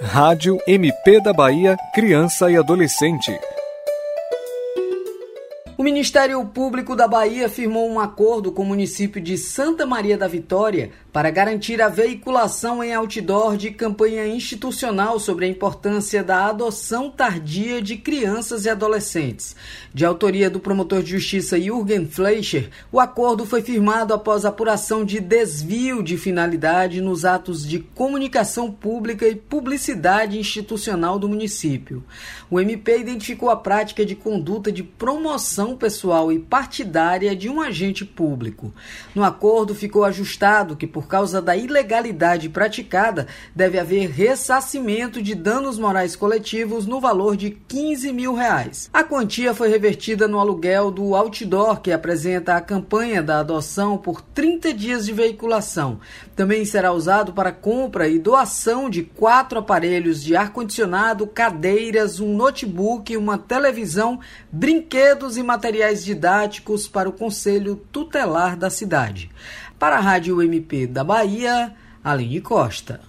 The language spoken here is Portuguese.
Rádio MP da Bahia Criança e Adolescente. O Ministério Público da Bahia firmou um acordo com o município de Santa Maria da Vitória para garantir a veiculação em outdoor de campanha institucional sobre a importância da adoção tardia de crianças e adolescentes. De autoria do promotor de justiça Jürgen Fleischer, o acordo foi firmado após apuração de desvio de finalidade nos atos de comunicação pública e publicidade institucional do município. O MP identificou a prática de conduta de promoção pessoal e partidária de um agente público. No acordo ficou ajustado que, por causa da ilegalidade praticada, deve haver ressarcimento de danos morais coletivos no valor de 15 mil reais. A quantia foi revertida no aluguel do outdoor que apresenta a campanha da adoção por 30 dias de veiculação. Também será usado para compra e doação de quatro aparelhos de ar-condicionado, cadeiras, um notebook, uma televisão, brinquedos e materiais didáticos para o Conselho Tutelar da cidade. Para a Rádio MP da Bahia, Aline Costa.